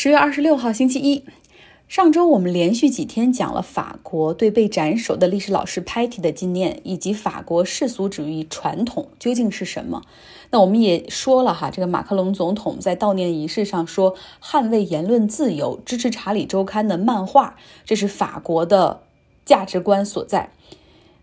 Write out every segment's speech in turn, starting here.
十月二十六号，星期一。上周我们连续几天讲了法国对被斩首的历史老师 Patty 的纪念，以及法国世俗主义传统究竟是什么。那我们也说了哈，这个马克龙总统在悼念仪式上说捍卫言论自由，支持《查理周刊》的漫画，这是法国的价值观所在。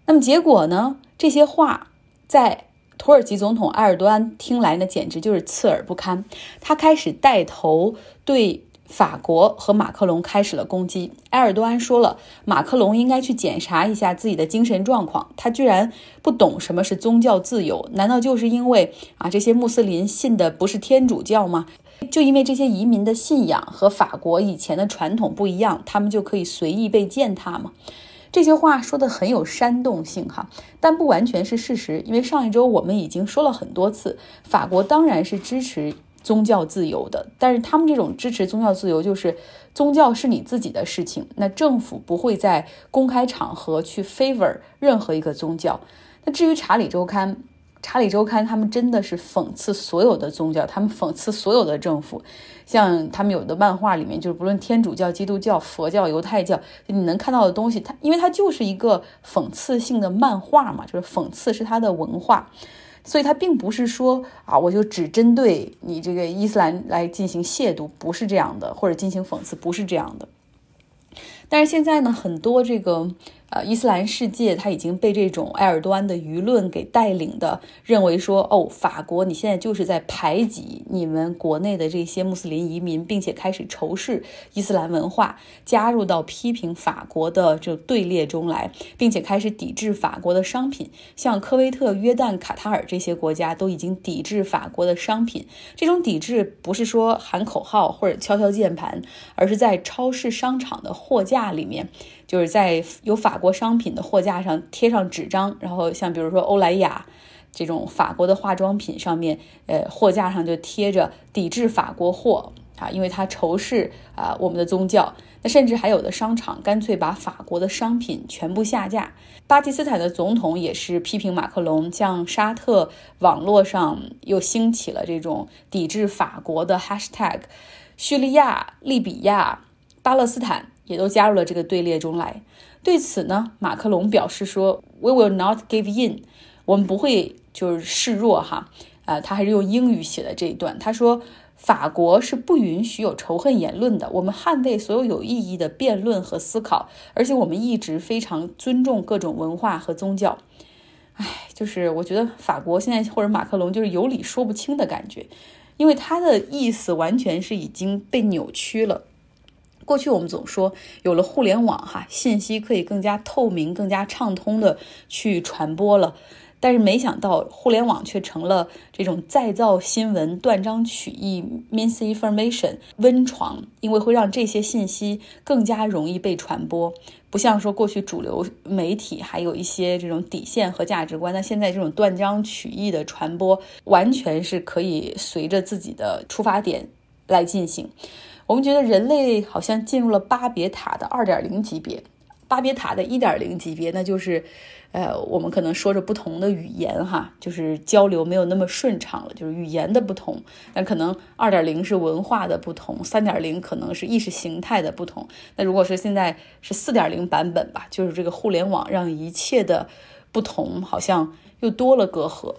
那么结果呢？这些话在土耳其总统埃尔多安听来呢，简直就是刺耳不堪。他开始带头对法国和马克龙开始了攻击。埃尔多安说了，马克龙应该去检查一下自己的精神状况。他居然不懂什么是宗教自由？难道就是因为啊这些穆斯林信的不是天主教吗？就因为这些移民的信仰和法国以前的传统不一样，他们就可以随意被践踏吗？这些话说的很有煽动性哈，但不完全是事实。因为上一周我们已经说了很多次，法国当然是支持宗教自由的，但是他们这种支持宗教自由，就是宗教是你自己的事情，那政府不会在公开场合去 favor 任何一个宗教。那至于《查理周刊》。《查理周刊》他们真的是讽刺所有的宗教，他们讽刺所有的政府。像他们有的漫画里面，就是不论天主教、基督教、佛教、犹太教，你能看到的东西，它因为它就是一个讽刺性的漫画嘛，就是讽刺是它的文化，所以它并不是说啊，我就只针对你这个伊斯兰来进行亵渎，不是这样的，或者进行讽刺，不是这样的。但是现在呢，很多这个。呃，伊斯兰世界他已经被这种埃尔多安的舆论给带领的，认为说，哦，法国你现在就是在排挤你们国内的这些穆斯林移民，并且开始仇视伊斯兰文化，加入到批评法国的这队列中来，并且开始抵制法国的商品，像科威特、约旦、卡塔尔这些国家都已经抵制法国的商品。这种抵制不是说喊口号或者敲敲键盘，而是在超市、商场的货架里面。就是在有法国商品的货架上贴上纸张，然后像比如说欧莱雅这种法国的化妆品上面，呃，货架上就贴着抵制法国货啊，因为它仇视啊我们的宗教。那甚至还有的商场干脆把法国的商品全部下架。巴基斯坦的总统也是批评马克龙，像沙特网络上又兴起了这种抵制法国的 hashtag，叙利亚、利比亚、巴勒斯坦。也都加入了这个队列中来。对此呢，马克龙表示说：“We will not give in，我们不会就是示弱哈。”啊，他还是用英语写的这一段。他说：“法国是不允许有仇恨言论的，我们捍卫所有有意义的辩论和思考，而且我们一直非常尊重各种文化和宗教。”哎，就是我觉得法国现在或者马克龙就是有理说不清的感觉，因为他的意思完全是已经被扭曲了。过去我们总说，有了互联网，哈，信息可以更加透明、更加畅通的去传播了。但是没想到，互联网却成了这种再造新闻、断章取义 （misinformation） 温床，因为会让这些信息更加容易被传播。不像说过去主流媒体还有一些这种底线和价值观，那现在这种断章取义的传播，完全是可以随着自己的出发点来进行。我们觉得人类好像进入了巴别塔的二点零级别，巴别塔的一点零级别，那就是，呃，我们可能说着不同的语言哈，就是交流没有那么顺畅了，就是语言的不同。但可能二点零是文化的不同，三点零可能是意识形态的不同。那如果说现在是四点零版本吧，就是这个互联网让一切的不同好像又多了隔阂。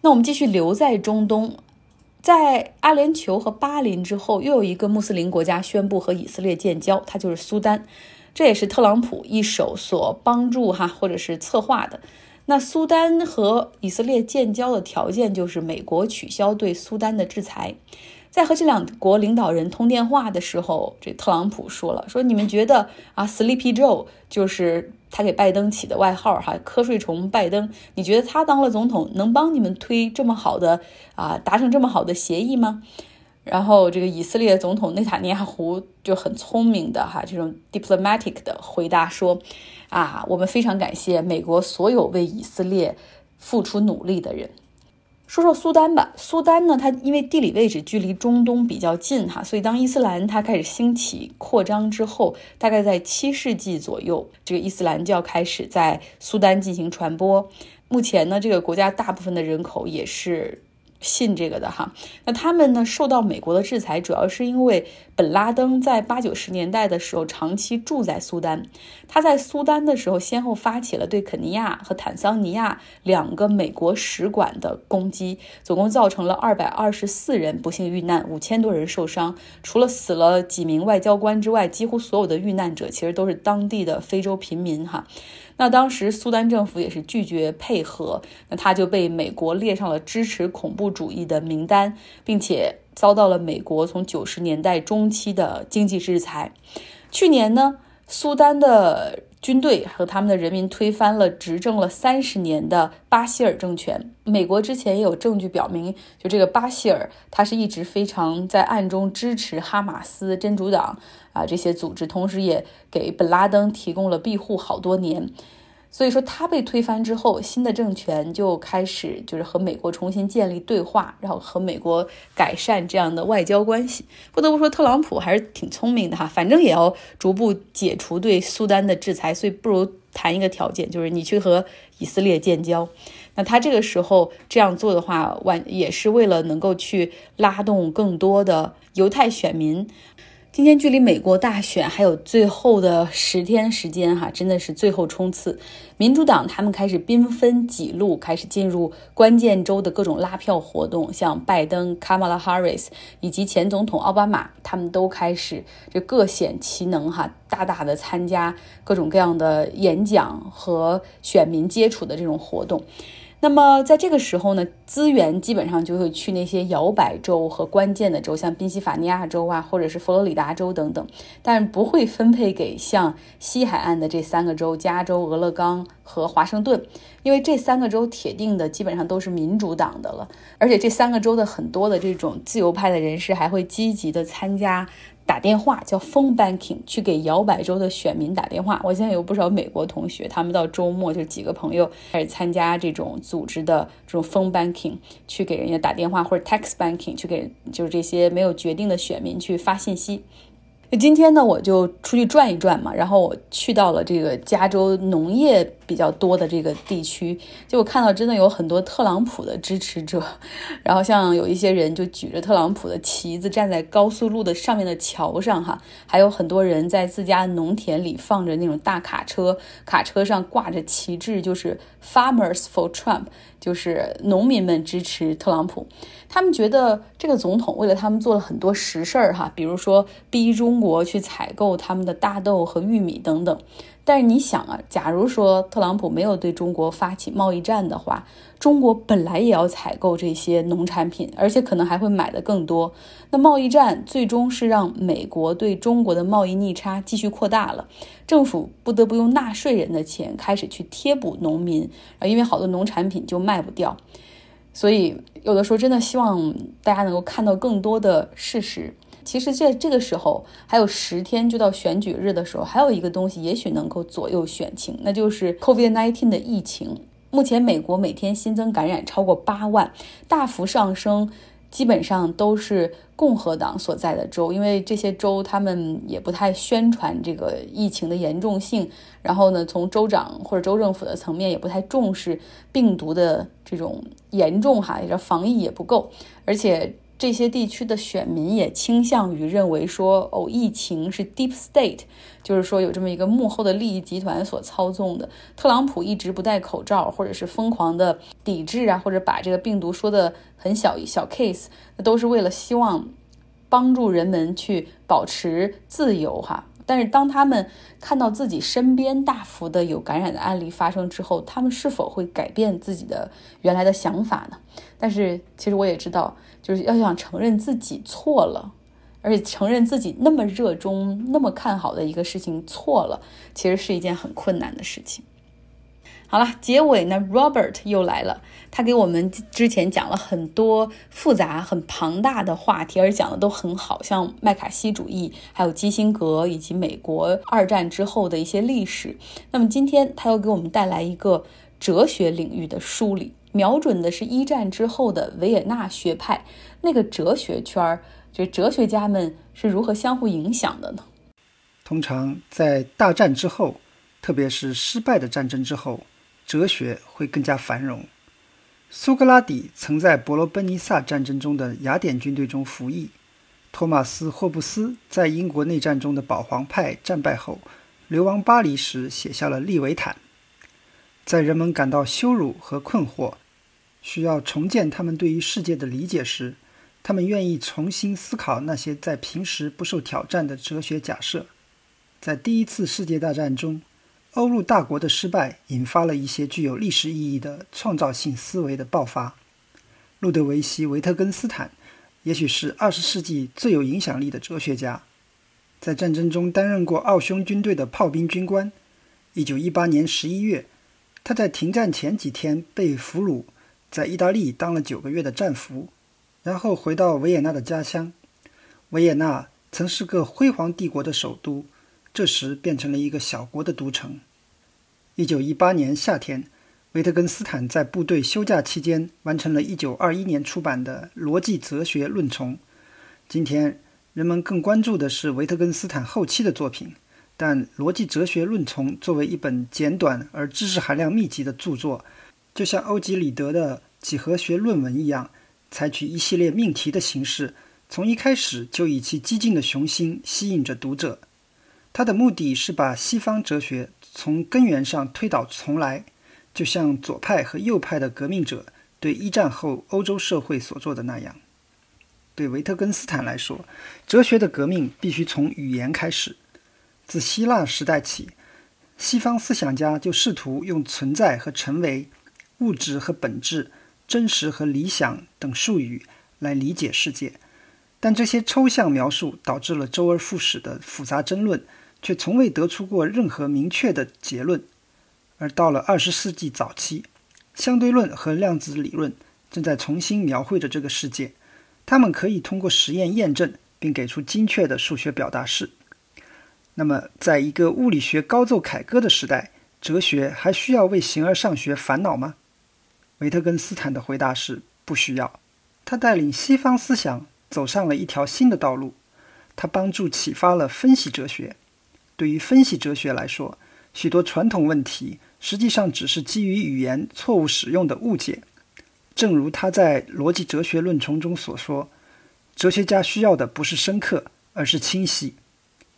那我们继续留在中东。在阿联酋和巴林之后，又有一个穆斯林国家宣布和以色列建交，它就是苏丹。这也是特朗普一手所帮助哈，或者是策划的。那苏丹和以色列建交的条件就是美国取消对苏丹的制裁。在和这两国领导人通电话的时候，这特朗普说了：“说你们觉得啊，Sleepy Joe 就是他给拜登起的外号哈，瞌睡虫拜登，你觉得他当了总统能帮你们推这么好的啊，达成这么好的协议吗？”然后这个以色列总统内塔尼亚胡就很聪明的哈，这种 diplomatic 的回答说：“啊，我们非常感谢美国所有为以色列付出努力的人。”说说苏丹吧，苏丹呢，它因为地理位置距离中东比较近哈，所以当伊斯兰它开始兴起扩张之后，大概在七世纪左右，这个伊斯兰教开始在苏丹进行传播。目前呢，这个国家大部分的人口也是信这个的哈。那他们呢受到美国的制裁，主要是因为本拉登在八九十年代的时候长期住在苏丹。他在苏丹的时候，先后发起了对肯尼亚和坦桑尼亚两个美国使馆的攻击，总共造成了二百二十四人不幸遇难，五千多人受伤。除了死了几名外交官之外，几乎所有的遇难者其实都是当地的非洲平民哈。那当时苏丹政府也是拒绝配合，那他就被美国列上了支持恐怖主义的名单，并且遭到了美国从九十年代中期的经济制裁。去年呢，苏丹的军队和他们的人民推翻了执政了三十年的巴希尔政权。美国之前也有证据表明，就这个巴希尔，他是一直非常在暗中支持哈马斯、真主党。啊，这些组织同时也给本拉登提供了庇护好多年，所以说他被推翻之后，新的政权就开始就是和美国重新建立对话，然后和美国改善这样的外交关系。不得不说，特朗普还是挺聪明的哈，反正也要逐步解除对苏丹的制裁，所以不如谈一个条件，就是你去和以色列建交。那他这个时候这样做的话，完也是为了能够去拉动更多的犹太选民。今天距离美国大选还有最后的十天时间，哈，真的是最后冲刺。民主党他们开始兵分几路，开始进入关键州的各种拉票活动，像拜登、卡马拉·哈里斯以及前总统奥巴马，他们都开始这各显其能，哈，大大的参加各种各样的演讲和选民接触的这种活动。那么在这个时候呢，资源基本上就会去那些摇摆州和关键的州，像宾夕法尼亚州啊，或者是佛罗里达州等等，但不会分配给像西海岸的这三个州——加州、俄勒冈和华盛顿，因为这三个州铁定的基本上都是民主党的了，而且这三个州的很多的这种自由派的人士还会积极的参加。打电话叫 phone banking，去给摇摆州的选民打电话。我现在有不少美国同学，他们到周末就几个朋友开始参加这种组织的这种 phone banking，去给人家打电话，或者 text banking，去给就是这些没有决定的选民去发信息。今天呢，我就出去转一转嘛，然后我去到了这个加州农业比较多的这个地区，就我看到真的有很多特朗普的支持者，然后像有一些人就举着特朗普的旗子站在高速路的上面的桥上哈，还有很多人在自家农田里放着那种大卡车，卡车上挂着旗帜，就是 Farmers for Trump。就是农民们支持特朗普，他们觉得这个总统为了他们做了很多实事儿哈，比如说逼中国去采购他们的大豆和玉米等等。但是你想啊，假如说特朗普没有对中国发起贸易战的话，中国本来也要采购这些农产品，而且可能还会买的更多。那贸易战最终是让美国对中国的贸易逆差继续扩大了，政府不得不用纳税人的钱开始去贴补农民，因为好多农产品就卖不掉。所以有的时候真的希望大家能够看到更多的事实。其实在这个时候还有十天就到选举日的时候，还有一个东西也许能够左右选情，那就是 COVID-19 的疫情。目前美国每天新增感染超过八万，大幅上升，基本上都是共和党所在的州，因为这些州他们也不太宣传这个疫情的严重性，然后呢，从州长或者州政府的层面也不太重视病毒的这种严重哈，也这防疫也不够，而且。这些地区的选民也倾向于认为说，哦，疫情是 deep state，就是说有这么一个幕后的利益集团所操纵的。特朗普一直不戴口罩，或者是疯狂的抵制啊，或者把这个病毒说的很小小 case，那都是为了希望帮助人们去保持自由哈。但是当他们看到自己身边大幅的有感染的案例发生之后，他们是否会改变自己的原来的想法呢？但是其实我也知道，就是要想承认自己错了，而且承认自己那么热衷、那么看好的一个事情错了，其实是一件很困难的事情。好了，结尾呢，Robert 又来了。他给我们之前讲了很多复杂、很庞大的话题，而讲的都很好，像麦卡锡主义，还有基辛格以及美国二战之后的一些历史。那么今天他又给我们带来一个哲学领域的梳理，瞄准的是一战之后的维也纳学派那个哲学圈儿，就哲学家们是如何相互影响的呢？通常在大战之后，特别是失败的战争之后。哲学会更加繁荣，苏格拉底曾在伯罗奔尼撒战争中的雅典军队中服役。托马斯·霍布斯在英国内战中的保皇派战败后，流亡巴黎时写下了《利维坦》。在人们感到羞辱和困惑，需要重建他们对于世界的理解时，他们愿意重新思考那些在平时不受挑战的哲学假设。在第一次世界大战中，欧陆大国的失败引发了一些具有历史意义的创造性思维的爆发。路德维希·维特根斯坦。也许是二十世纪最有影响力的哲学家，在战争中担任过奥匈军队的炮兵军官。一九一八年十一月，他在停战前几天被俘虏，在意大利当了九个月的战俘，然后回到维也纳的家乡。维也纳曾是个辉煌帝国的首都，这时变成了一个小国的都城。一九一八年夏天。维特根斯坦在部队休假期间完成了一九二一年出版的《逻辑哲学论丛》。今天，人们更关注的是维特根斯坦后期的作品，但《逻辑哲学论丛》作为一本简短而知识含量密集的著作，就像欧几里得的几何学论文一样，采取一系列命题的形式，从一开始就以其激进的雄心吸引着读者。他的目的是把西方哲学从根源上推倒重来。就像左派和右派的革命者对一战后欧洲社会所做的那样，对维特根斯坦来说，哲学的革命必须从语言开始。自希腊时代起，西方思想家就试图用存在和成为、物质和本质、真实和理想等术语来理解世界，但这些抽象描述导致了周而复始的复杂争论，却从未得出过任何明确的结论。而到了二十世纪早期，相对论和量子理论正在重新描绘着这个世界。它们可以通过实验验证，并给出精确的数学表达式。那么，在一个物理学高奏凯歌的时代，哲学还需要为形而上学烦恼吗？维特根斯坦的回答是：不需要。他带领西方思想走上了一条新的道路。他帮助启发了分析哲学。对于分析哲学来说，许多传统问题。实际上只是基于语言错误使用的误解，正如他在《逻辑哲学论丛》中所说：“哲学家需要的不是深刻，而是清晰。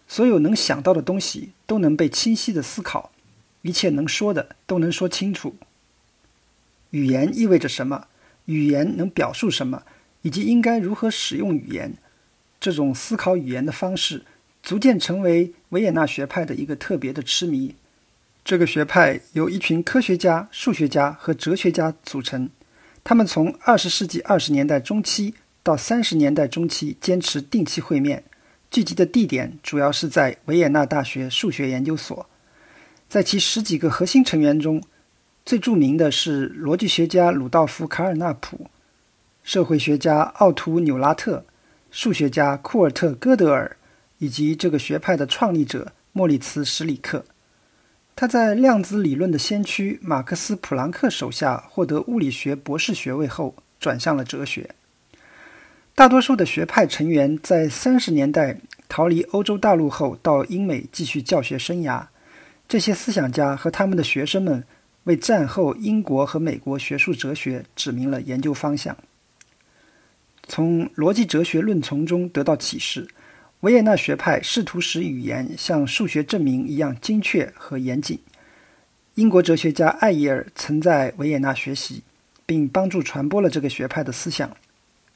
所有能想到的东西都能被清晰的思考，一切能说的都能说清楚。语言意味着什么？语言能表述什么？以及应该如何使用语言？这种思考语言的方式，逐渐成为维也纳学派的一个特别的痴迷。”这个学派由一群科学家、数学家和哲学家组成。他们从二十世纪二十年代中期到三十年代中期坚持定期会面，聚集的地点主要是在维也纳大学数学研究所。在其十几个核心成员中，最著名的是逻辑学家鲁道夫·卡尔纳普、社会学家奥图·纽拉特、数学家库尔特·戈德尔以及这个学派的创立者莫里茨·史里克。他在量子理论的先驱马克思·普朗克手下获得物理学博士学位后，转向了哲学。大多数的学派成员在三十年代逃离欧洲大陆后，到英美继续教学生涯。这些思想家和他们的学生们为战后英国和美国学术哲学指明了研究方向。从逻辑哲学论丛中得到启示。维也纳学派试图使语言像数学证明一样精确和严谨。英国哲学家艾耶尔曾在维也纳学习，并帮助传播了这个学派的思想。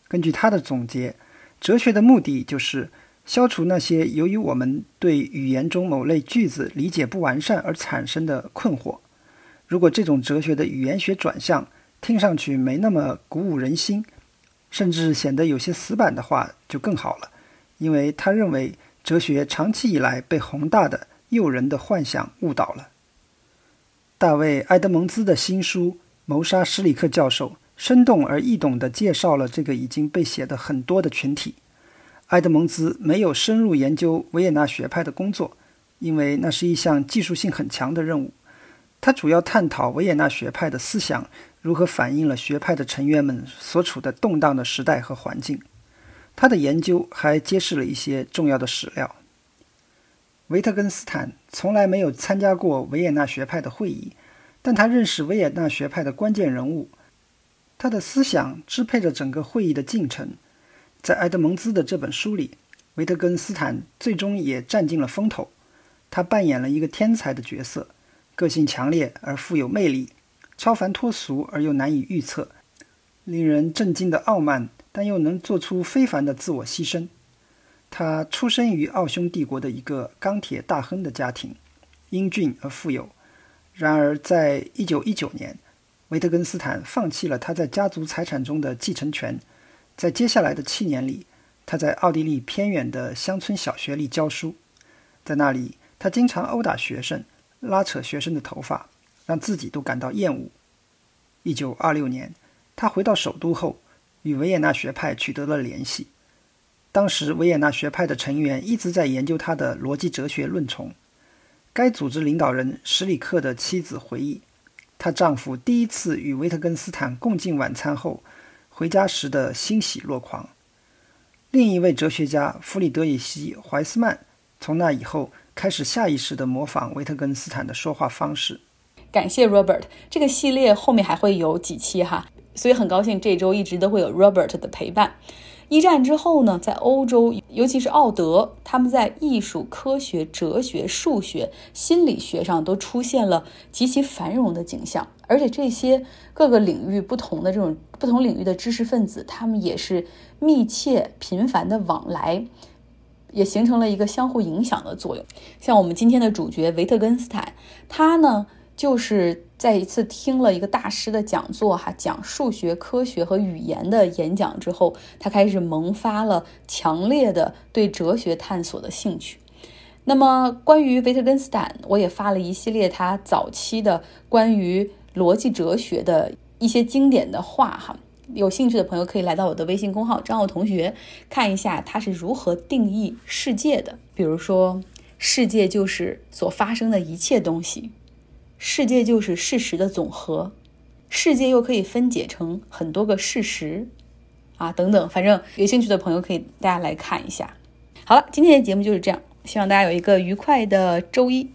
根据他的总结，哲学的目的就是消除那些由于我们对语言中某类句子理解不完善而产生的困惑。如果这种哲学的语言学转向听上去没那么鼓舞人心，甚至显得有些死板的话，就更好了。因为他认为哲学长期以来被宏大的、诱人的幻想误导了。大卫·埃德蒙兹的新书《谋杀史里克教授》生动而易懂地介绍了这个已经被写的很多的群体。埃德蒙兹没有深入研究维也纳学派的工作，因为那是一项技术性很强的任务。他主要探讨维也纳学派的思想如何反映了学派的成员们所处的动荡的时代和环境。他的研究还揭示了一些重要的史料。维特根斯坦从来没有参加过维也纳学派的会议，但他认识维也纳学派的关键人物。他的思想支配着整个会议的进程。在埃德蒙兹的这本书里，维特根斯坦最终也占尽了风头。他扮演了一个天才的角色，个性强烈而富有魅力，超凡脱俗而又难以预测，令人震惊的傲慢，但又能做出非凡的自我牺牲。他出生于奥匈帝国的一个钢铁大亨的家庭，英俊而富有。然而，在一九一九年，维特根斯坦放弃了他在家族财产中的继承权。在接下来的七年里，他在奥地利偏远的乡村小学里教书。在那里，他经常殴打学生，拉扯学生的头发，让自己都感到厌恶。一九二六年，他回到首都后，与维也纳学派取得了联系。当时，维也纳学派的成员一直在研究他的逻辑哲学论丛。该组织领导人史里克的妻子回忆，她丈夫第一次与维特根斯坦共进晚餐后。回家时的欣喜若狂。另一位哲学家弗里德里希·怀斯曼从那以后开始下意识地模仿维特根斯坦的说话方式。感谢 Robert，这个系列后面还会有几期哈，所以很高兴这周一直都会有 Robert 的陪伴。一战之后呢，在欧洲，尤其是奥德，他们在艺术、科学、哲学、数学、心理学上都出现了极其繁荣的景象。而且这些各个领域不同的这种不同领域的知识分子，他们也是密切频繁的往来，也形成了一个相互影响的作用。像我们今天的主角维特根斯坦，他呢？就是在一次听了一个大师的讲座，哈，讲数学、科学和语言的演讲之后，他开始萌发了强烈的对哲学探索的兴趣。那么，关于维特根斯坦，我也发了一系列他早期的关于逻辑哲学的一些经典的话，哈，有兴趣的朋友可以来到我的微信公号张奥同学看一下他是如何定义世界的。比如说，世界就是所发生的一切东西。世界就是事实的总和，世界又可以分解成很多个事实，啊，等等，反正有兴趣的朋友可以大家来看一下。好了，今天的节目就是这样，希望大家有一个愉快的周一。